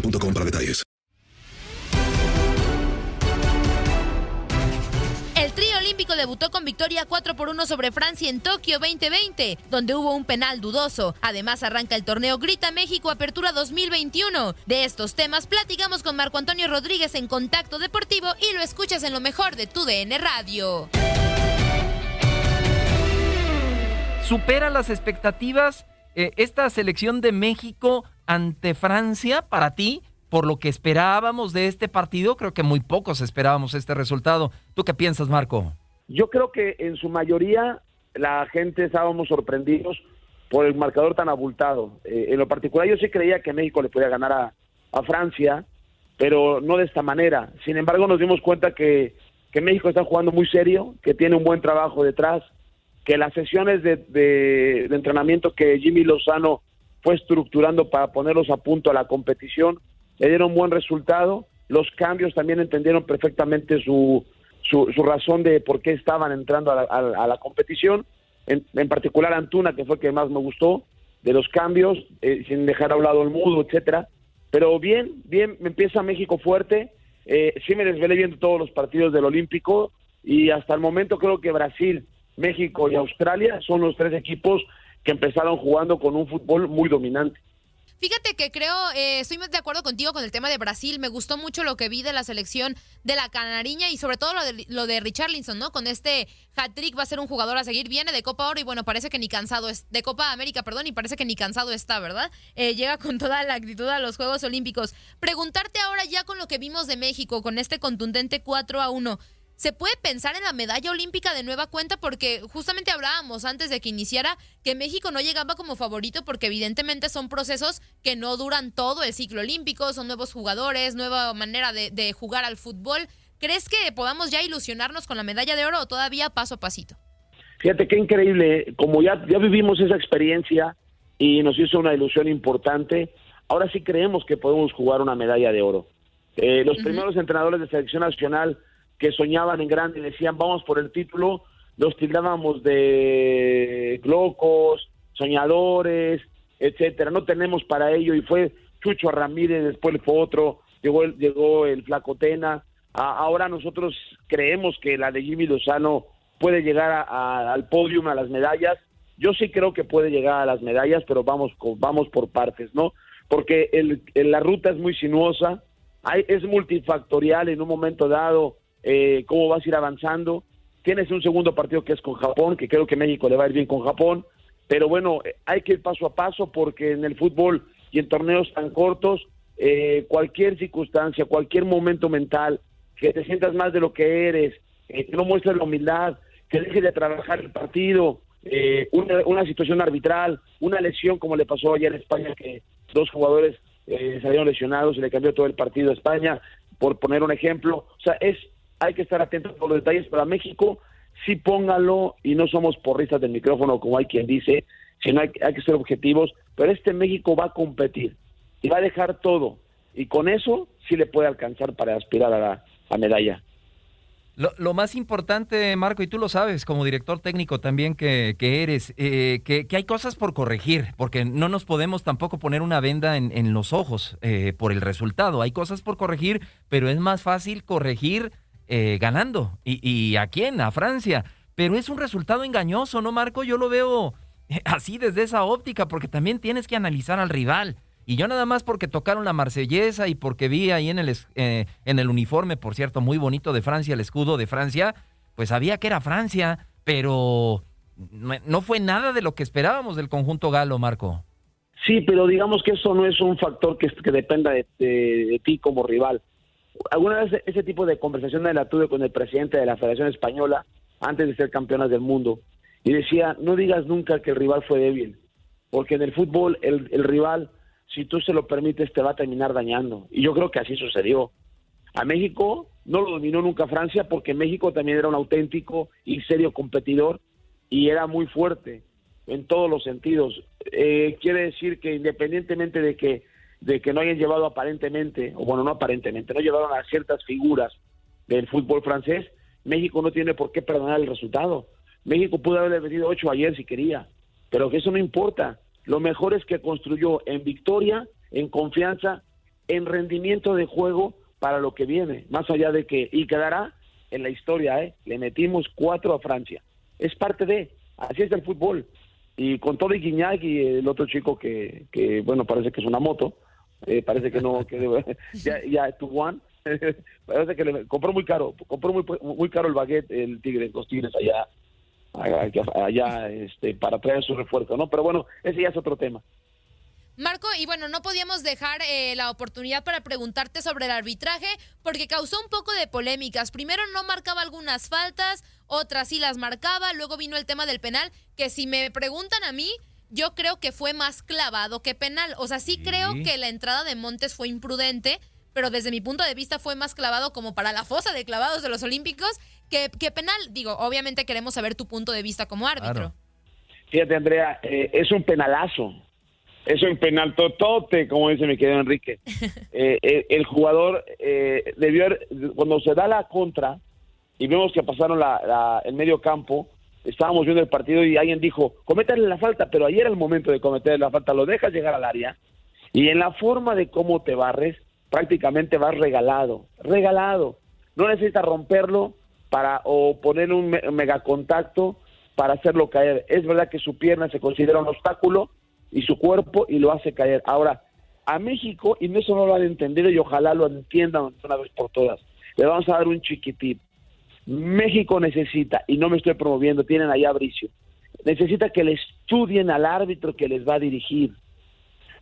boostmobile.com para detalles. El trío olímpico debutó con victoria 4 por 1 sobre Francia en Tokio 2020, donde hubo un penal dudoso. Además, arranca el torneo Grita México Apertura 2021. De estos temas platicamos con Marco Antonio Rodríguez en Contacto Deportivo y lo escuchas en lo mejor de tu DN Radio. ¿Supera las expectativas eh, esta selección de México ante Francia para ti? Por lo que esperábamos de este partido, creo que muy pocos esperábamos este resultado. ¿Tú qué piensas, Marco? Yo creo que en su mayoría la gente estábamos sorprendidos por el marcador tan abultado. Eh, en lo particular yo sí creía que México le podía ganar a, Francia, pero no de esta manera. Sin embargo nos dimos cuenta que, que México está jugando muy serio, que tiene un buen trabajo detrás, que las sesiones de, de entrenamiento que Jimmy Lozano fue estructurando para ponerlos a punto a la competición, le dieron buen resultado. Los cambios también entendieron perfectamente su, su, su razón de por qué estaban entrando a la, competición. En, en, particular Antuna, que fue el que más me gustó, de los cambios, eh, sin dejar a un lado el mudo, etcétera. Pero bien, bien, empieza México fuerte. Eh, sí me desvelé viendo todos los partidos del Olímpico y hasta el momento creo que Brasil, México y Australia son los tres equipos que empezaron jugando con un fútbol muy dominante. Fíjate que creo, eh, estoy de acuerdo contigo con el tema de Brasil. Me gustó mucho lo que vi de la selección de la Canariña y sobre todo lo de, lo de Richarlison, ¿no? Con este hat-trick va a ser un jugador a seguir. Viene de Copa Oro y bueno, parece que ni cansado es, de Copa América, perdón, y parece que ni cansado está, ¿verdad? Eh, llega con toda la actitud a los Juegos Olímpicos. Preguntarte ahora ya con lo que vimos de México, con este contundente 4 a 1. ¿Se puede pensar en la medalla olímpica de nueva cuenta? Porque justamente hablábamos antes de que iniciara que México no llegaba como favorito porque evidentemente son procesos que no duran todo el ciclo olímpico, son nuevos jugadores, nueva manera de, de jugar al fútbol. ¿Crees que podamos ya ilusionarnos con la medalla de oro o todavía paso a pasito? Fíjate qué increíble, como ya, ya vivimos esa experiencia y nos hizo una ilusión importante, ahora sí creemos que podemos jugar una medalla de oro. Eh, los uh -huh. primeros entrenadores de selección nacional que soñaban en grande y decían vamos por el título, los tildábamos de locos, soñadores, etcétera. No tenemos para ello y fue Chucho Ramírez, después fue otro, llegó el, llegó el Flacotena. Ahora nosotros creemos que la de Jimmy Lozano puede llegar a, al podio, a las medallas. Yo sí creo que puede llegar a las medallas, pero vamos, vamos por partes, ¿no? Porque el, la ruta es muy sinuosa, hay, es multifactorial en un momento dado eh, cómo vas a ir avanzando. Tienes un segundo partido que es con Japón, que creo que México le va a ir bien con Japón, pero bueno, hay que ir paso a paso porque en el fútbol y en torneos tan cortos eh, cualquier circunstancia, cualquier momento mental, que te sientas más de lo que eres, eh, que no muestres la humildad, que dejes de trabajar el partido, eh, una, una, situación arbitral, una lesión como le pasó ayer en España, que dos jugadores eh, salieron lesionados y le cambió todo el partido a España, por poner un ejemplo. O sea, es hay que estar atentos por los detalles, para México sí póngalo y no somos porristas del micrófono como hay quien dice, sino hay, hay que ser objetivos, pero este México va a competir y va a dejar todo y con eso sí le puede alcanzar para aspirar a la medalla. Lo, más importante, Marco, y tú lo sabes como director técnico también que, que eres, eh, que, hay cosas por corregir, porque no nos podemos tampoco poner una venda en, los ojos eh, por el resultado. Hay cosas por corregir, pero es más fácil corregir eh, ganando. ¿Y, ¿Y a quién? A Francia. Pero es un resultado engañoso, ¿no, Marco? Yo lo veo así desde esa óptica, porque también tienes que analizar al rival. Y yo nada más porque tocaron la marsellesa y porque vi ahí en el, eh, en el uniforme, por cierto, muy bonito de Francia, el escudo de Francia, pues sabía que era Francia, pero no fue nada de lo que esperábamos del conjunto galo, Marco. Sí, pero digamos que eso no es un factor que, que dependa de, ti como rival. Alguna vez ese tipo de conversación la tuve con el presidente de la Federación Española antes de ser campeonas del mundo y decía, no digas nunca que el rival fue débil, porque en el fútbol el, el rival si tú se lo permites, te va a terminar dañando. Y yo creo que así sucedió. A México no lo dominó nunca Francia porque México también era un auténtico y serio competidor y era muy fuerte en todos los sentidos. Eh, quiere decir que independientemente de que de que no hayan llevado aparentemente, o bueno, no aparentemente, no llevaron a ciertas figuras del fútbol francés, México no tiene por qué perdonar el resultado. México pudo haberle metido ocho ayer si quería, pero que eso no importa. Lo mejor es que construyó en victoria, en confianza, en rendimiento de juego para lo que viene, más allá de que, y quedará en la historia, ¿eh? le metimos cuatro a Francia. Es parte de, así es el fútbol. Y con todo y Guiñac y el otro chico que, que bueno, parece que es una moto, eh, parece que no, que ya, ya Juan, parece que le compró muy caro, compró muy, muy caro el baguette, el Tigre, los Tigres allá allá este, para traer su refuerzo, ¿no? Pero bueno, ese ya es otro tema. Marco, y bueno, no podíamos dejar eh, la oportunidad para preguntarte sobre el arbitraje porque causó un poco de polémicas. Primero no marcaba algunas faltas, otras sí las marcaba, luego vino el tema del penal, que si me preguntan a mí, yo creo que fue más clavado que penal. O sea, sí creo que la entrada de Montes fue imprudente, pero desde mi punto de vista fue más clavado como para la fosa de clavados de los Olímpicos que, penal. Digo, obviamente queremos saber tu punto de vista como árbitro. Fíjate, Andrea, eh, es un penalazo. Es un penal totote, como dice mi querido Enrique. Eh, eh, el jugador debió haber, cuando se da la contra y vemos que pasaron la, el medio campo, estábamos viendo el partido y alguien dijo, cométale la falta, pero ayer era el momento de cometer la falta, lo dejas llegar al área y en la forma de cómo te barres, prácticamente vas regalado, regalado. No necesitas romperlo para o poner un megacontacto para hacerlo caer. Es verdad que su pierna se considera un obstáculo y su cuerpo y lo hace caer. Ahora, a México, y eso no lo han entendido y ojalá lo entiendan una vez por todas, le vamos a dar un chiquitín. México necesita, y no me estoy promoviendo, tienen allá a Bricio, necesita que le estudien al árbitro que les va a dirigir,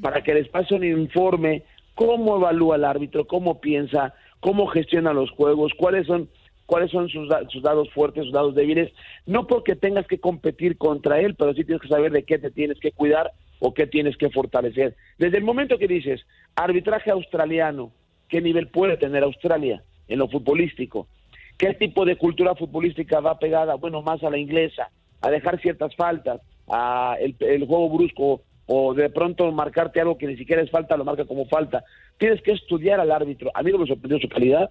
para que les pase un informe cómo evalúa el árbitro, cómo piensa, cómo gestiona los juegos, cuáles son cuáles son sus, sus, dados fuertes, sus dados débiles, no porque tengas que competir contra él, pero sí tienes que saber de qué te tienes que cuidar o qué tienes que fortalecer. Desde el momento que dices arbitraje australiano, ¿qué nivel puede tener Australia en lo futbolístico? ¿Qué tipo de cultura futbolística va pegada? Bueno, más a la inglesa, a dejar ciertas faltas, a el, juego brusco o de pronto marcarte algo que ni siquiera es falta, lo marca como falta. Tienes que estudiar al árbitro. A mí no me sorprendió su calidad,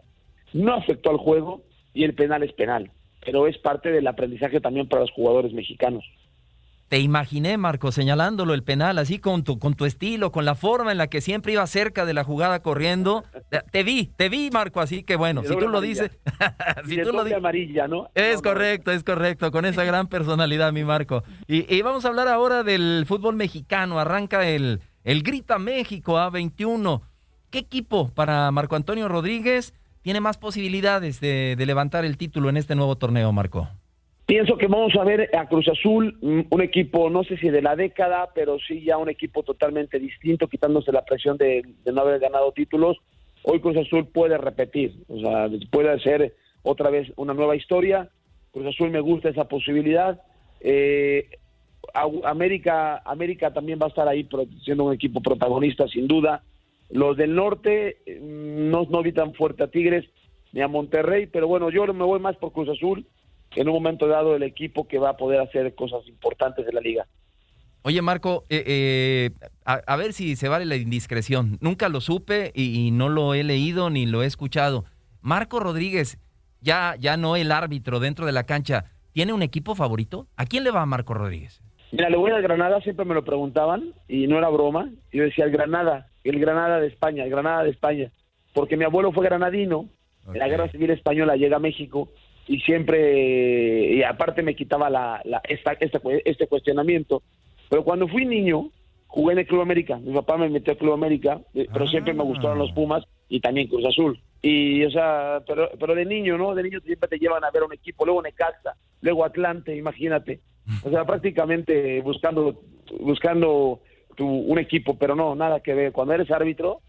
no afectó al juego y el penal es penal, pero es parte del aprendizaje también para los jugadores mexicanos. Te imaginé, Marco, señalándolo el penal, así con tu, con tu estilo, con la forma en la que siempre iba cerca de la jugada corriendo. Te vi, te vi, Marco, así que bueno, si tú lo dices. si tú lo dices. amarilla, ¿no? Es correcto, es correcto, con esa gran personalidad, mi Marco. Y, vamos a hablar ahora del fútbol mexicano. Arranca el, el Grita México A21. ¿Qué equipo para Marco Antonio Rodríguez tiene más posibilidades de, levantar el título en este nuevo torneo, Marco? Pienso que vamos a ver a Cruz Azul, mm, un equipo, no sé si de la década, pero sí ya un equipo totalmente distinto, quitándose la presión de, no haber ganado títulos. Hoy Cruz Azul puede repetir, o sea, puede hacer otra vez una nueva historia. Cruz Azul me gusta esa posibilidad. Eh, América, América también va a estar ahí siendo un equipo protagonista, sin duda. Los del norte eh, no, no vi tan fuerte a Tigres ni a Monterrey, pero bueno, yo me voy más por Cruz Azul, en un momento dado el equipo que va a poder hacer cosas importantes de la liga. Oye, Marco, eh, eh, a, a ver si se vale la indiscreción. Nunca lo supe y, y no lo he leído ni lo he escuchado. Marco Rodríguez, ya, ya no el árbitro dentro de la cancha, ¿tiene un equipo favorito? ¿A quién le va Marco Rodríguez? Mira, le voy al Granada, siempre me lo preguntaban y no era broma. Yo decía el Granada, el Granada de España, el Granada de España, porque mi abuelo fue granadino, en la Guerra Civil Española llega a México y siempre, y aparte me quitaba la, la- esta, esta- este cuestionamiento. Pero cuando fui niño, jugué en el Club América. Mi papá me metió al Club América, eh, pero siempre me gustaron los Pumas y también Cruz Azul. Y, o sea, pero, pero de niño, ¿no? De niño siempre te llevan a ver un equipo, luego Necaxa, luego Atlante, imagínate. O sea, prácticamente buscando, buscando tu, un equipo, pero no, nada que ver. Cuando eres árbitro,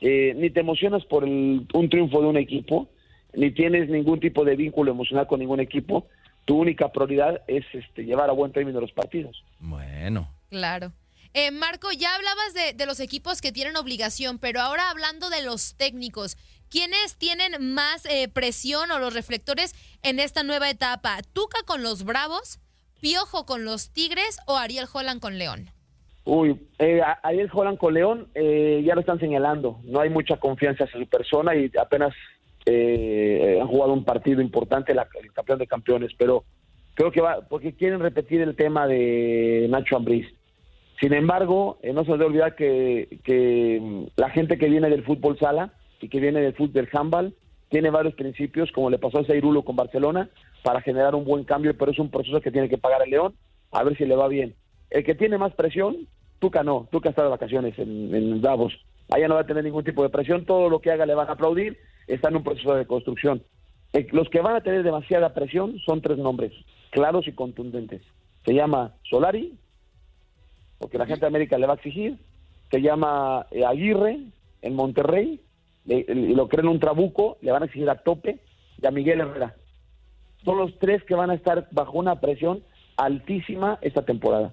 eh, ni te emocionas por el- un triunfo de un equipo, ni tienes ningún tipo de vínculo emocional con ningún equipo. Tu única prioridad es este, llevar a buen término los partidos. Bueno. Claro. Eh, Marco, ya hablabas de, de los equipos que tienen obligación, pero ahora hablando de los técnicos, ¿quiénes tienen más eh, presión o los reflectores en esta nueva etapa? ¿Tuca con los Bravos, Piojo con los Tigres o Ariel Holland con León? Uy, eh, Ariel Holland con León eh, ya lo están señalando. No hay mucha confianza en su persona y apenas eh, han jugado un partido importante, la- el campeón de campeones, pero creo que va, porque quieren repetir el tema de Nacho Ambriz. Sin embargo, eh, no se debe olvidar que, mm, la gente que viene del fútbol sala y que viene del fútbol handball tiene varios principios, como le pasó a Seirulo con Barcelona, para generar un buen cambio, pero es un proceso que tiene que pagar el León, a ver si le va bien. El que tiene más presión, Tuca no, Tuca está de vacaciones en, en Davos. Allá no va a tener ningún tipo de presión, todo lo que haga le van a aplaudir, está en un proceso de construcción. Eh, Los que van a tener demasiada presión son tres nombres, claros y contundentes. Se llama Solari, porque la gente de América le va a exigir, se llama eh, Aguirre en Monterrey, le- le- lo creen un trabuco, le van a exigir a tope, y a Miguel Herrera. Son los tres que van a estar bajo una presión altísima esta temporada.